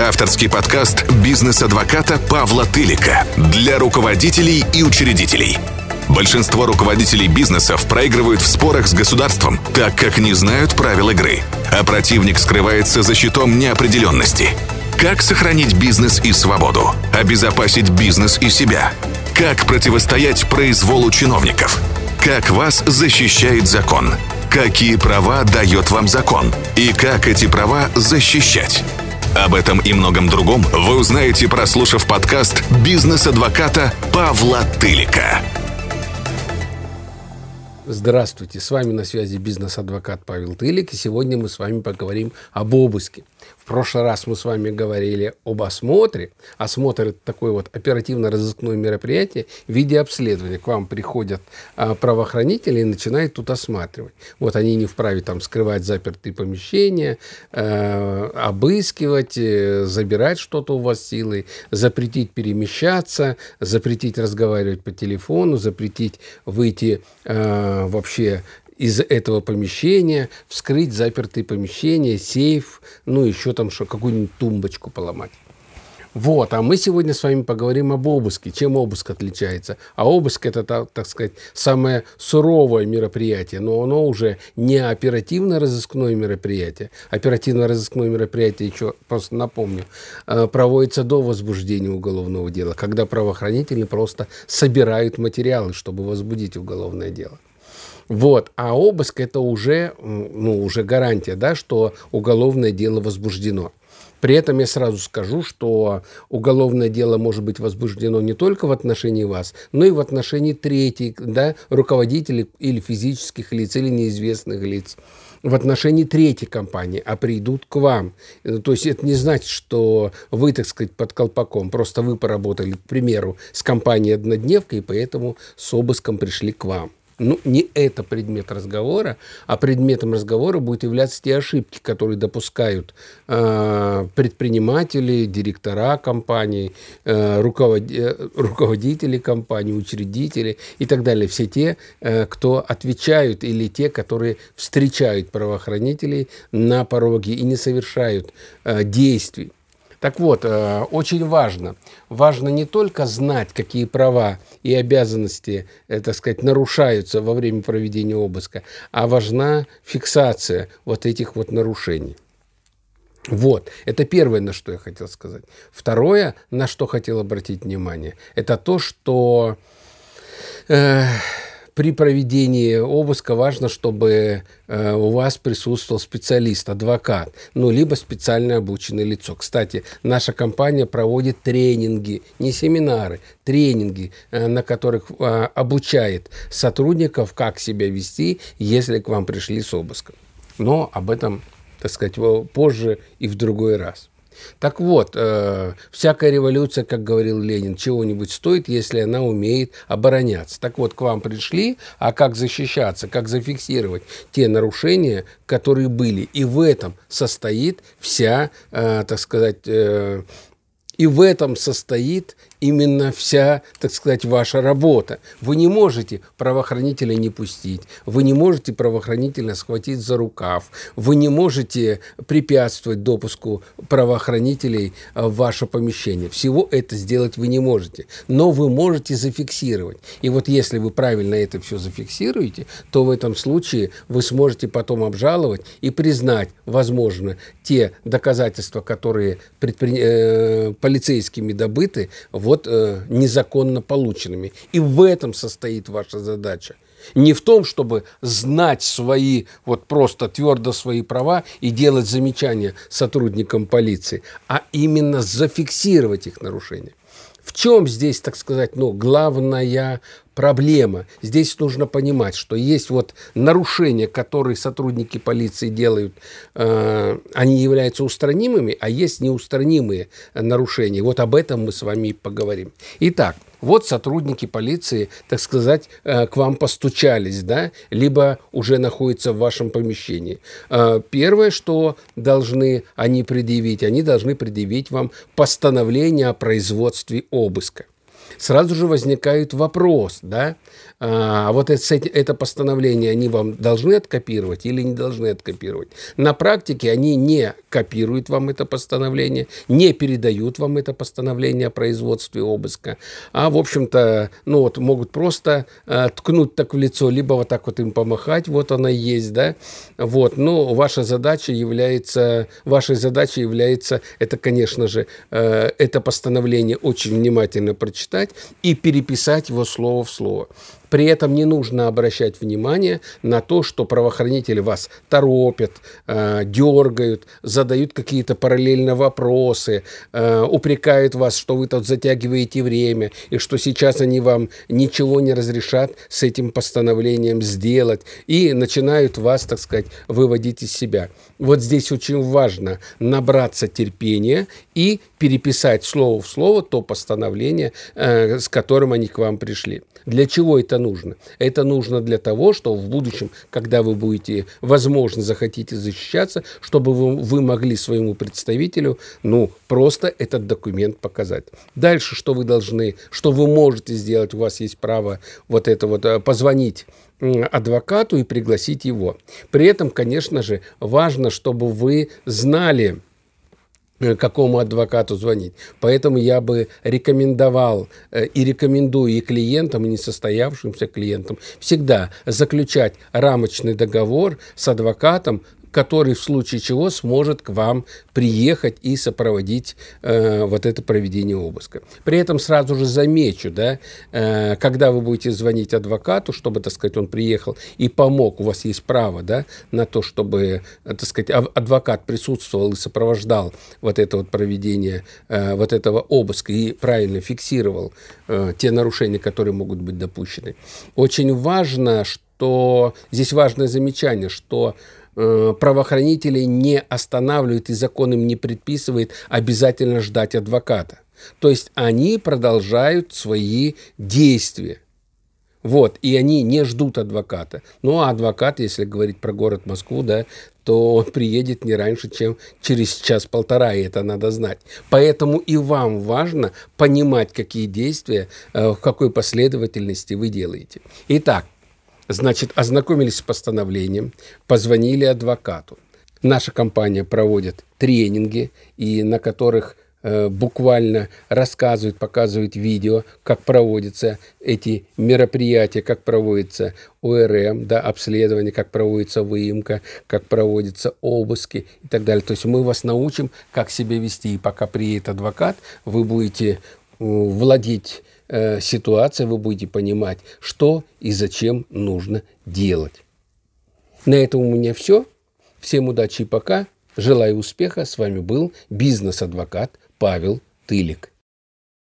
Авторский подкаст бизнес-адвоката Павла Тылика для руководителей и учредителей. Большинство руководителей бизнесов проигрывают в спорах с государством, так как не знают правил игры, а противник скрывается за щитом неопределенности. Как сохранить бизнес и свободу? Обезопасить бизнес и себя? Как противостоять произволу чиновников? Как вас защищает закон? Какие права дает вам закон? И как эти права защищать? Об этом и многом другом вы узнаете, прослушав подкаст «Бизнес-адвоката» Павла Тылика. Здравствуйте, с вами на связи бизнес-адвокат Павел Тылик, и сегодня мы с вами поговорим об обыске – прошлый раз мы с вами говорили об осмотре. Осмотр – это такое вот оперативно-розыскное мероприятие в виде обследования. К вам приходят а, правоохранители и начинают тут осматривать. Вот они не вправе там скрывать запертые помещения, э, обыскивать, э, забирать что-то у вас силой, запретить перемещаться, запретить разговаривать по телефону, запретить выйти э, вообще из этого помещения, вскрыть запертые помещения, сейф, ну, еще там что, какую-нибудь тумбочку поломать. Вот, а мы сегодня с вами поговорим об обыске. Чем обыск отличается? А обыск это, так, сказать, самое суровое мероприятие, но оно уже не оперативно-розыскное мероприятие. Оперативно-розыскное мероприятие, еще просто напомню, э, проводится до возбуждения уголовного дела, когда правоохранители просто собирают материалы, чтобы возбудить уголовное дело. Вот. А обыск это уже, ну, уже гарантия, да, что уголовное дело возбуждено. При этом я сразу скажу, что уголовное дело может быть возбуждено не только в отношении вас, но и в отношении третьих, да, руководителей или физических лиц, или неизвестных лиц в отношении третьей компании, а придут к вам. То есть это не значит, что вы, так сказать, под колпаком. Просто вы поработали, к примеру, с компанией «Однодневка», и поэтому с обыском пришли к вам ну, не это предмет разговора, а предметом разговора будет являться те ошибки, которые допускают э, предприниматели, директора компаний, э, руковод... Э, руководители компаний, учредители и так далее. Все те, э, кто отвечают или те, которые встречают правоохранителей на пороге и не совершают э, действий. Так вот, э, очень важно. Важно не только знать, какие права и обязанности, э, так сказать, нарушаются во время проведения обыска, а важна фиксация вот этих вот нарушений. Вот, это первое, на что я хотел сказать. Второе, на что хотел обратить внимание, это то, что э, при проведении обыска важно, чтобы э, у вас присутствовал специалист, адвокат, ну, либо специально обученное лицо. Кстати, наша компания проводит тренинги, не семинары, тренинги, э, на которых э, обучает сотрудников, как себя вести, если к вам пришли с обыском. Но об этом, так сказать, позже и в другой раз. Так вот, э, всякая революция, как говорил Ленин, чего-нибудь стоит, если она умеет обороняться. Так вот, к вам пришли, а как защищаться, как зафиксировать те нарушения, которые были. И в этом состоит вся, э, так сказать, э, и в этом состоит именно вся, так сказать, ваша работа. Вы не можете правоохранителя не пустить, вы не можете правоохранителя схватить за рукав, вы не можете препятствовать допуску правоохранителей в ваше помещение. Всего это сделать вы не можете, но вы можете зафиксировать. И вот если вы правильно это все зафиксируете, то в этом случае вы сможете потом обжаловать и признать, возможно, те доказательства, которые предпри... полицейскими добыты, вот э, незаконно полученными. И в этом состоит ваша задача. Не в том, чтобы знать свои, вот просто твердо свои права и делать замечания сотрудникам полиции, а именно зафиксировать их нарушения. В чем здесь, так сказать, ну, главная проблема. Здесь нужно понимать, что есть вот нарушения, которые сотрудники полиции делают, э, они являются устранимыми, а есть неустранимые нарушения. Вот об этом мы с вами поговорим. Итак, вот сотрудники полиции, так сказать, э, к вам постучались, да, либо уже находятся в вашем помещении. Э, первое, что должны они предъявить, они должны предъявить вам постановление о производстве обыска. Сразу же возникает вопрос, да, а вот это, это постановление они вам должны откопировать или не должны откопировать. На практике они не копируют вам это постановление, не передают вам это постановление о производстве обыска, а, в общем-то, ну вот могут просто э, ткнуть так в лицо, либо вот так вот им помахать, вот она есть, да, вот, но ваша задача является, вашей задачей является, это, конечно же, э, это постановление очень внимательно прочитать и переписать его слово в слово. При этом не нужно обращать внимание на то, что правоохранители вас торопят, э, дергают, задают какие-то параллельно вопросы, э, упрекают вас, что вы тут затягиваете время, и что сейчас они вам ничего не разрешат с этим постановлением сделать, и начинают вас, так сказать, выводить из себя. Вот здесь очень важно набраться терпения и переписать слово в слово то постановление, э, с которым они к вам пришли. Для чего это нужно? Это нужно для того, чтобы в будущем, когда вы будете, возможно, захотите защищаться, чтобы вы, вы могли своему представителю, ну, просто этот документ показать. Дальше, что вы должны, что вы можете сделать, у вас есть право вот это вот э, позвонить адвокату и пригласить его. При этом, конечно же, важно, чтобы вы знали, какому адвокату звонить. Поэтому я бы рекомендовал э, и рекомендую и клиентам, и несостоявшимся клиентам всегда заключать рамочный договор с адвокатом который в случае чего сможет к вам приехать и сопроводить э, вот это проведение обыска. При этом сразу же замечу, да, э, когда вы будете звонить адвокату, чтобы, так сказать, он приехал и помог, у вас есть право, да, на то, чтобы, так сказать, адвокат присутствовал и сопровождал вот это вот проведение э, вот этого обыска и правильно фиксировал э, те нарушения, которые могут быть допущены. Очень важно, что здесь важное замечание, что правоохранителей не останавливает и закон им не предписывает обязательно ждать адвоката. То есть они продолжают свои действия. Вот, и они не ждут адвоката. Ну, а адвокат, если говорить про город Москву, да, то он приедет не раньше, чем через час-полтора, и это надо знать. Поэтому и вам важно понимать, какие действия, э, в какой последовательности вы делаете. Итак, Значит, ознакомились с постановлением, позвонили адвокату. Наша компания проводит тренинги, и на которых э, буквально рассказывают, показывают видео, как проводятся эти мероприятия, как проводится ОРМ, да, обследование, как проводится выемка, как проводятся обыски и так далее. То есть мы вас научим, как себя вести. И пока приедет адвокат, вы будете э, владеть э, вы будете понимать, что и зачем нужно делать. На этом у меня все. Всем удачи и пока. Желаю успеха. С вами был бизнес-адвокат Павел Тылик.